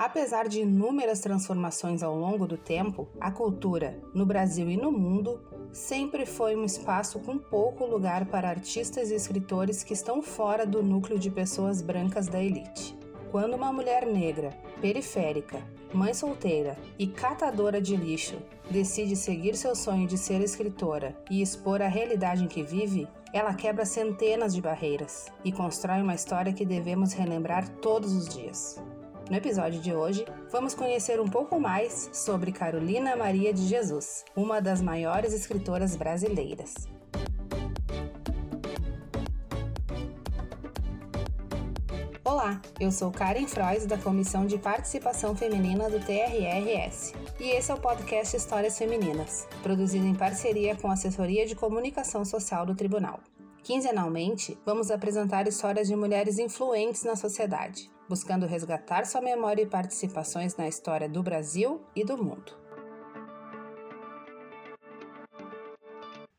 Apesar de inúmeras transformações ao longo do tempo, a cultura, no Brasil e no mundo, sempre foi um espaço com pouco lugar para artistas e escritores que estão fora do núcleo de pessoas brancas da elite. Quando uma mulher negra, periférica, mãe solteira e catadora de lixo decide seguir seu sonho de ser escritora e expor a realidade em que vive, ela quebra centenas de barreiras e constrói uma história que devemos relembrar todos os dias. No episódio de hoje, vamos conhecer um pouco mais sobre Carolina Maria de Jesus, uma das maiores escritoras brasileiras. Olá, eu sou Karen Frois da Comissão de Participação Feminina do TRRS e esse é o podcast Histórias Femininas, produzido em parceria com a Assessoria de Comunicação Social do Tribunal. Quinzenalmente, vamos apresentar histórias de mulheres influentes na sociedade, buscando resgatar sua memória e participações na história do Brasil e do mundo.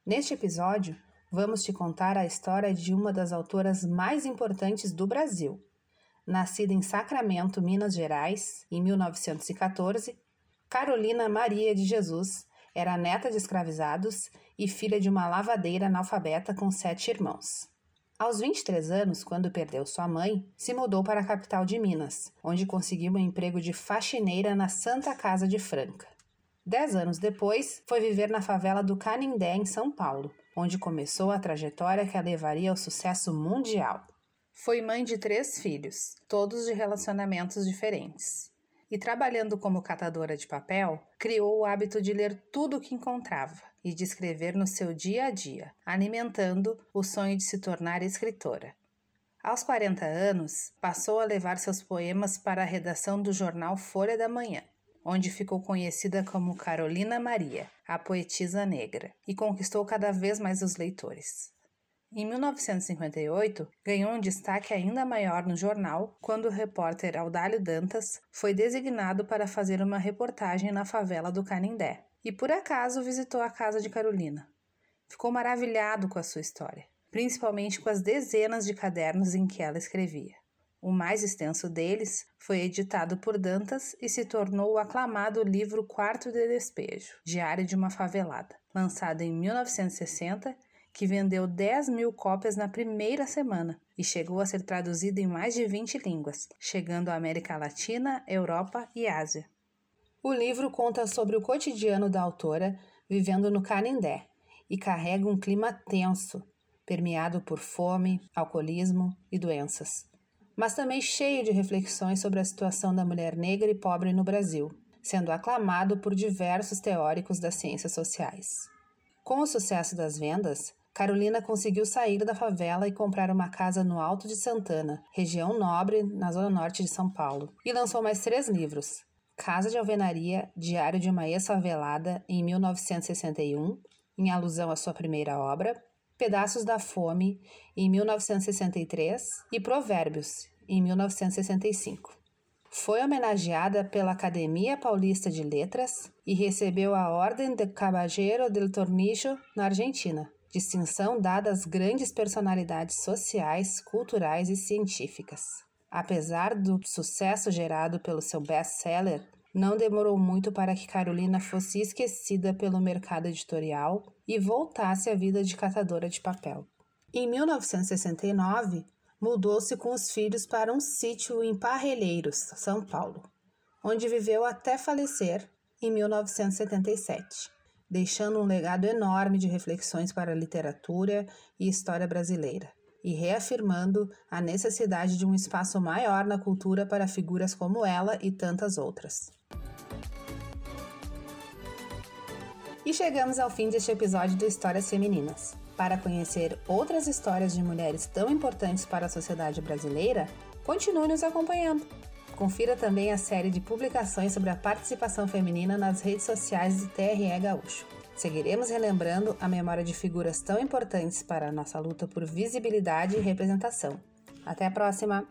Neste episódio, vamos te contar a história de uma das autoras mais importantes do Brasil. Nascida em Sacramento, Minas Gerais, em 1914, Carolina Maria de Jesus era neta de escravizados e filha de uma lavadeira analfabeta com sete irmãos. Aos 23 anos, quando perdeu sua mãe, se mudou para a capital de Minas, onde conseguiu um emprego de faxineira na Santa Casa de Franca. Dez anos depois, foi viver na favela do Canindé, em São Paulo, onde começou a trajetória que a levaria ao sucesso mundial. Foi mãe de três filhos, todos de relacionamentos diferentes e, trabalhando como catadora de papel, criou o hábito de ler tudo o que encontrava e de escrever no seu dia a dia, alimentando o sonho de se tornar escritora. Aos 40 anos, passou a levar seus poemas para a redação do jornal Folha da Manhã, onde ficou conhecida como Carolina Maria, a poetisa negra, e conquistou cada vez mais os leitores. Em 1958, ganhou um destaque ainda maior no jornal quando o repórter Audálio Dantas foi designado para fazer uma reportagem na favela do Canindé e por acaso visitou a casa de Carolina. Ficou maravilhado com a sua história, principalmente com as dezenas de cadernos em que ela escrevia. O mais extenso deles foi editado por Dantas e se tornou o aclamado livro Quarto de Despejo, Diário de uma Favelada, lançado em 1960 que vendeu 10 mil cópias na primeira semana e chegou a ser traduzido em mais de 20 línguas, chegando à América Latina, Europa e Ásia. O livro conta sobre o cotidiano da autora vivendo no Canindé e carrega um clima tenso, permeado por fome, alcoolismo e doenças, mas também cheio de reflexões sobre a situação da mulher negra e pobre no Brasil, sendo aclamado por diversos teóricos das ciências sociais. Com o sucesso das vendas, Carolina conseguiu sair da favela e comprar uma casa no Alto de Santana, região nobre na zona norte de São Paulo, e lançou mais três livros: Casa de Alvenaria, Diário de uma Ex-Favelada, em 1961, em alusão à sua primeira obra, Pedaços da Fome, em 1963, e Provérbios, em 1965. Foi homenageada pela Academia Paulista de Letras e recebeu a Ordem de Caballero del Tornillo na Argentina distinção dada às grandes personalidades sociais, culturais e científicas. Apesar do sucesso gerado pelo seu best-seller, não demorou muito para que Carolina fosse esquecida pelo mercado editorial e voltasse à vida de catadora de papel. Em 1969, mudou-se com os filhos para um sítio em Parrelheiros, São Paulo, onde viveu até falecer em 1977 deixando um legado enorme de reflexões para a literatura e história brasileira, e reafirmando a necessidade de um espaço maior na cultura para figuras como ela e tantas outras. E chegamos ao fim deste episódio do Histórias Femininas. Para conhecer outras histórias de mulheres tão importantes para a sociedade brasileira, continue nos acompanhando. Confira também a série de publicações sobre a participação feminina nas redes sociais do TRE Gaúcho. Seguiremos relembrando a memória de figuras tão importantes para a nossa luta por visibilidade e representação. Até a próxima!